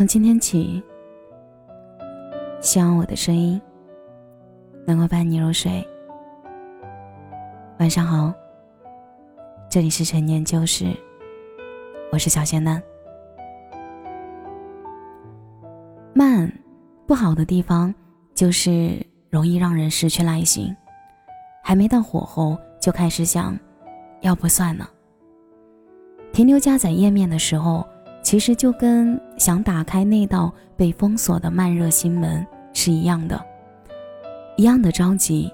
从今天起，希望我的声音能够伴你入睡。晚上好，这里是陈年旧事，我是小仙男。慢，不好的地方就是容易让人失去耐心，还没到火候就开始想，要不算了。停留加载页面的时候。其实就跟想打开那道被封锁的慢热心门是一样的，一样的着急，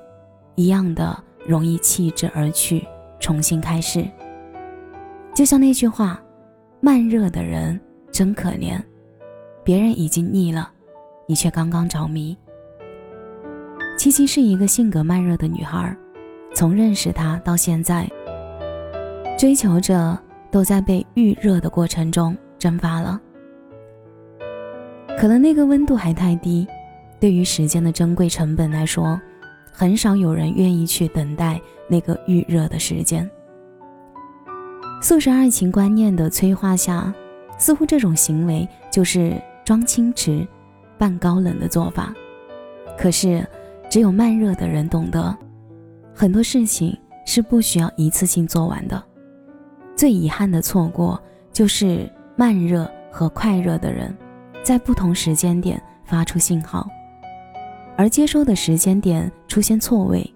一样的容易弃之而去，重新开始。就像那句话：“慢热的人真可怜，别人已经腻了，你却刚刚着迷。”七七是一个性格慢热的女孩，从认识她到现在，追求者都在被预热的过程中。蒸发了，可能那个温度还太低，对于时间的珍贵成本来说，很少有人愿意去等待那个预热的时间。素食爱情观念的催化下，似乎这种行为就是装清迟、扮高冷的做法。可是，只有慢热的人懂得，很多事情是不需要一次性做完的。最遗憾的错过就是。慢热和快热的人，在不同时间点发出信号，而接收的时间点出现错位，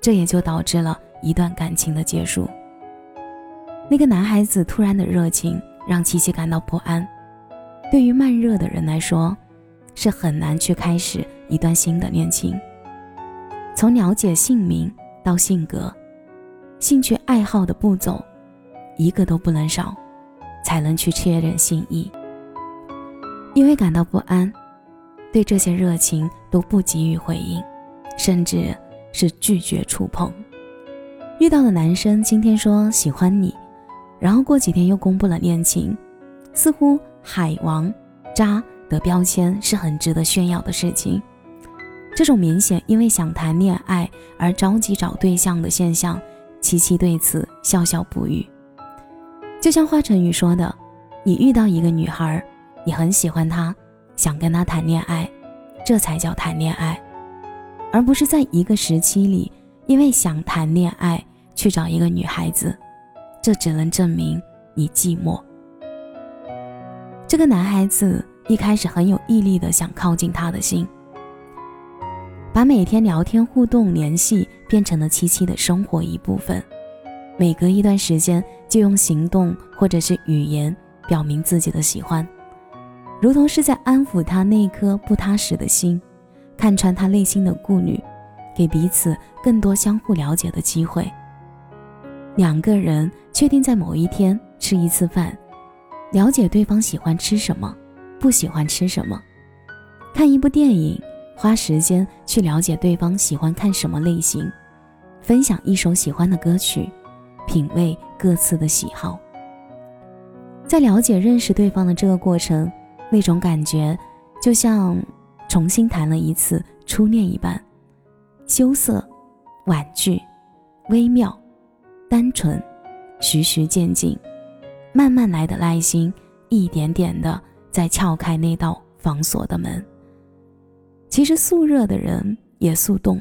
这也就导致了一段感情的结束。那个男孩子突然的热情让七七感到不安。对于慢热的人来说，是很难去开始一段新的恋情。从了解姓名到性格、兴趣爱好的步骤，一个都不能少。才能去确认心意，因为感到不安，对这些热情都不给予回应，甚至是拒绝触碰。遇到的男生今天说喜欢你，然后过几天又公布了恋情，似乎海王渣的标签是很值得炫耀的事情。这种明显因为想谈恋爱而着急找对象的现象，琪琪对此笑笑不语。就像华晨宇说的：“你遇到一个女孩，你很喜欢她，想跟她谈恋爱，这才叫谈恋爱，而不是在一个时期里因为想谈恋爱去找一个女孩子，这只能证明你寂寞。”这个男孩子一开始很有毅力的想靠近她的心，把每天聊天互动联系变成了七七的生活一部分。每隔一段时间，就用行动或者是语言表明自己的喜欢，如同是在安抚他那颗不踏实的心，看穿他内心的顾虑，给彼此更多相互了解的机会。两个人确定在某一天吃一次饭，了解对方喜欢吃什么，不喜欢吃什么；看一部电影，花时间去了解对方喜欢看什么类型，分享一首喜欢的歌曲。品味各自的喜好，在了解、认识对方的这个过程，那种感觉就像重新谈了一次初恋一般，羞涩、婉拒、微妙、单纯，循序渐进，慢慢来的耐心，一点点的在撬开那道防锁的门。其实速热的人也速冻，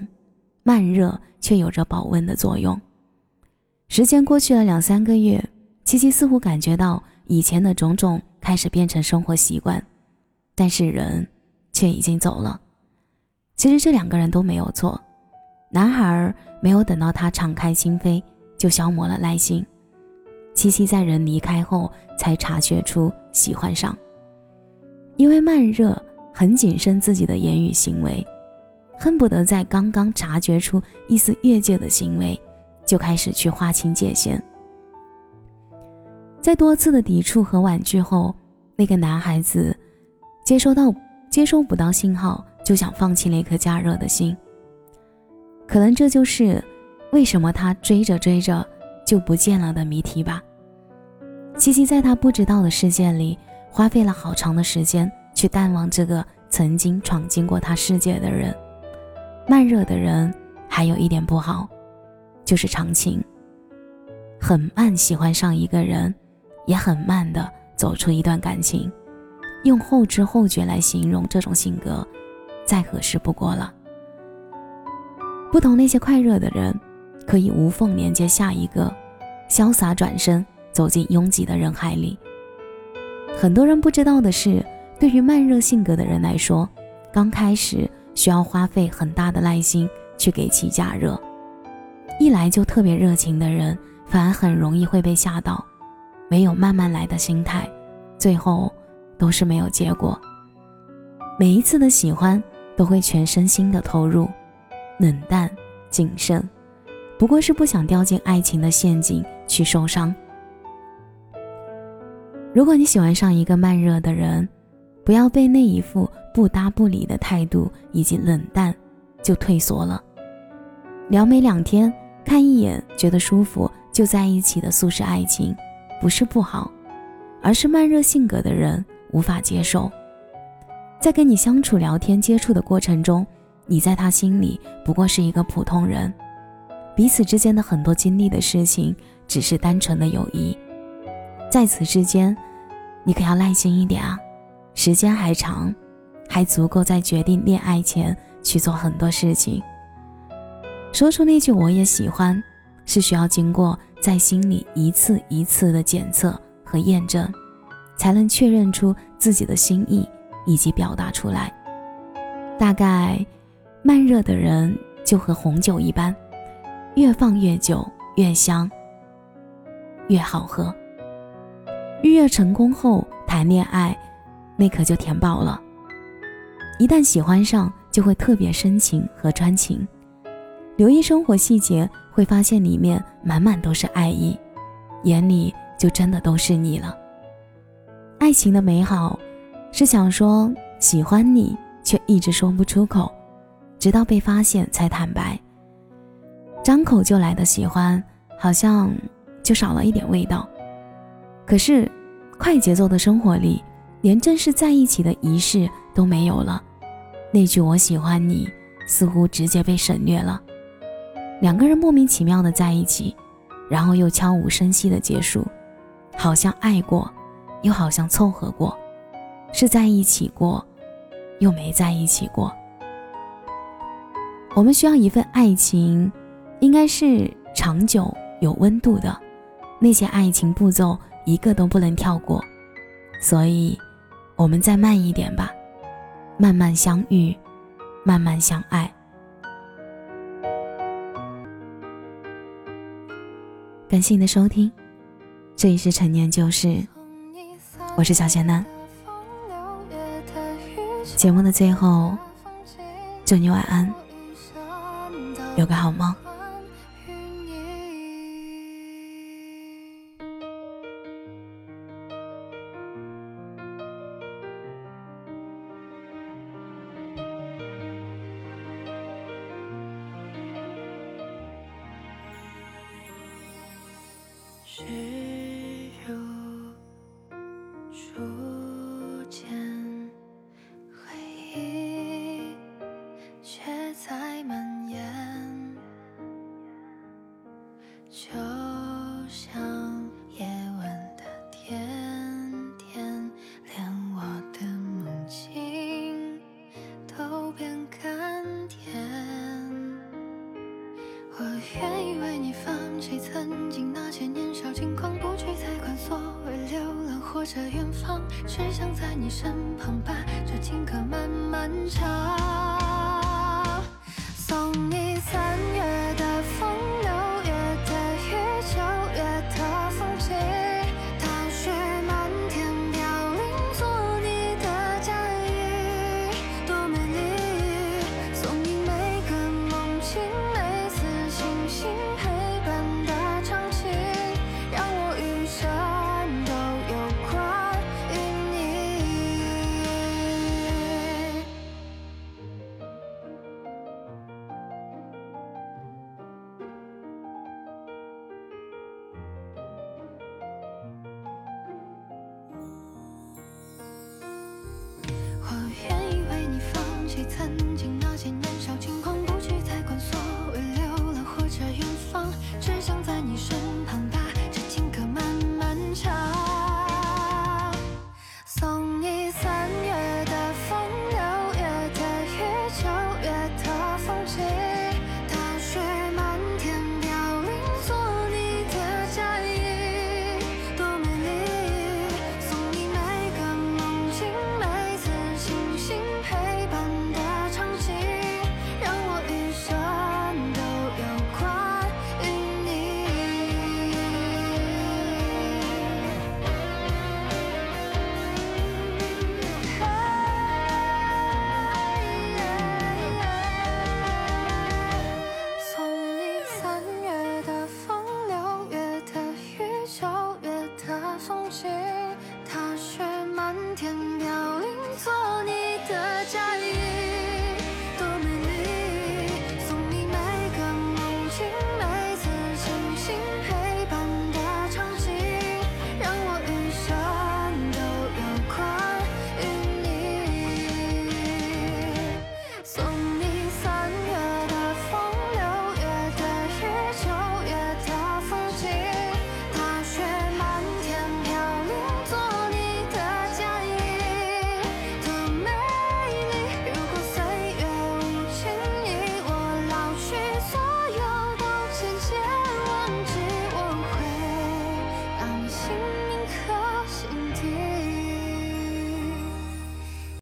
慢热却有着保温的作用。时间过去了两三个月，七七似乎感觉到以前的种种开始变成生活习惯，但是人却已经走了。其实这两个人都没有错，男孩没有等到他敞开心扉就消磨了耐心，七七在人离开后才察觉出喜欢上，因为慢热很谨慎自己的言语行为，恨不得在刚刚察觉出一丝越界的行为。就开始去划清界限，在多次的抵触和婉拒后，那个男孩子接收到接收不到信号，就想放弃那颗加热的心。可能这就是为什么他追着追着就不见了的谜题吧。七七在他不知道的世界里，花费了好长的时间去淡忘这个曾经闯进过他世界的人。慢热的人还有一点不好。就是长情，很慢喜欢上一个人，也很慢的走出一段感情，用后知后觉来形容这种性格，再合适不过了。不同那些快热的人，可以无缝连接下一个，潇洒转身走进拥挤的人海里。很多人不知道的是，对于慢热性格的人来说，刚开始需要花费很大的耐心去给其加热。一来就特别热情的人，反而很容易会被吓到，没有慢慢来的心态，最后都是没有结果。每一次的喜欢，都会全身心的投入。冷淡、谨慎，不过是不想掉进爱情的陷阱去受伤。如果你喜欢上一个慢热的人，不要被那一副不搭不理的态度以及冷淡就退缩了。聊没两天，看一眼觉得舒服就在一起的速食爱情，不是不好，而是慢热性格的人无法接受。在跟你相处、聊天、接触的过程中。你在他心里不过是一个普通人，彼此之间的很多经历的事情只是单纯的友谊，在此之间，你可要耐心一点啊，时间还长，还足够在决定恋爱前去做很多事情。说出那句我也喜欢，是需要经过在心里一次一次的检测和验证，才能确认出自己的心意以及表达出来，大概。慢热的人就和红酒一般，越放越久越香，越好喝。预约成功后谈恋爱，那可就甜爆了。一旦喜欢上，就会特别深情和专情。留意生活细节，会发现里面满满都是爱意，眼里就真的都是你了。爱情的美好，是想说喜欢你，却一直说不出口。直到被发现才坦白，张口就来的喜欢，好像就少了一点味道。可是，快节奏的生活里，连正式在一起的仪式都没有了。那句“我喜欢你”似乎直接被省略了。两个人莫名其妙的在一起，然后又悄无声息的结束，好像爱过，又好像凑合过，是在一起过，又没在一起过。我们需要一份爱情，应该是长久有温度的，那些爱情步骤一个都不能跳过，所以，我们再慢一点吧，慢慢相遇，慢慢相爱。感谢你的收听，这里是陈年旧事，我是小贤男。节目的最后，祝你晚安。有个好梦。只如初见回忆却在蔓延只想在你身旁，把这情歌慢慢唱，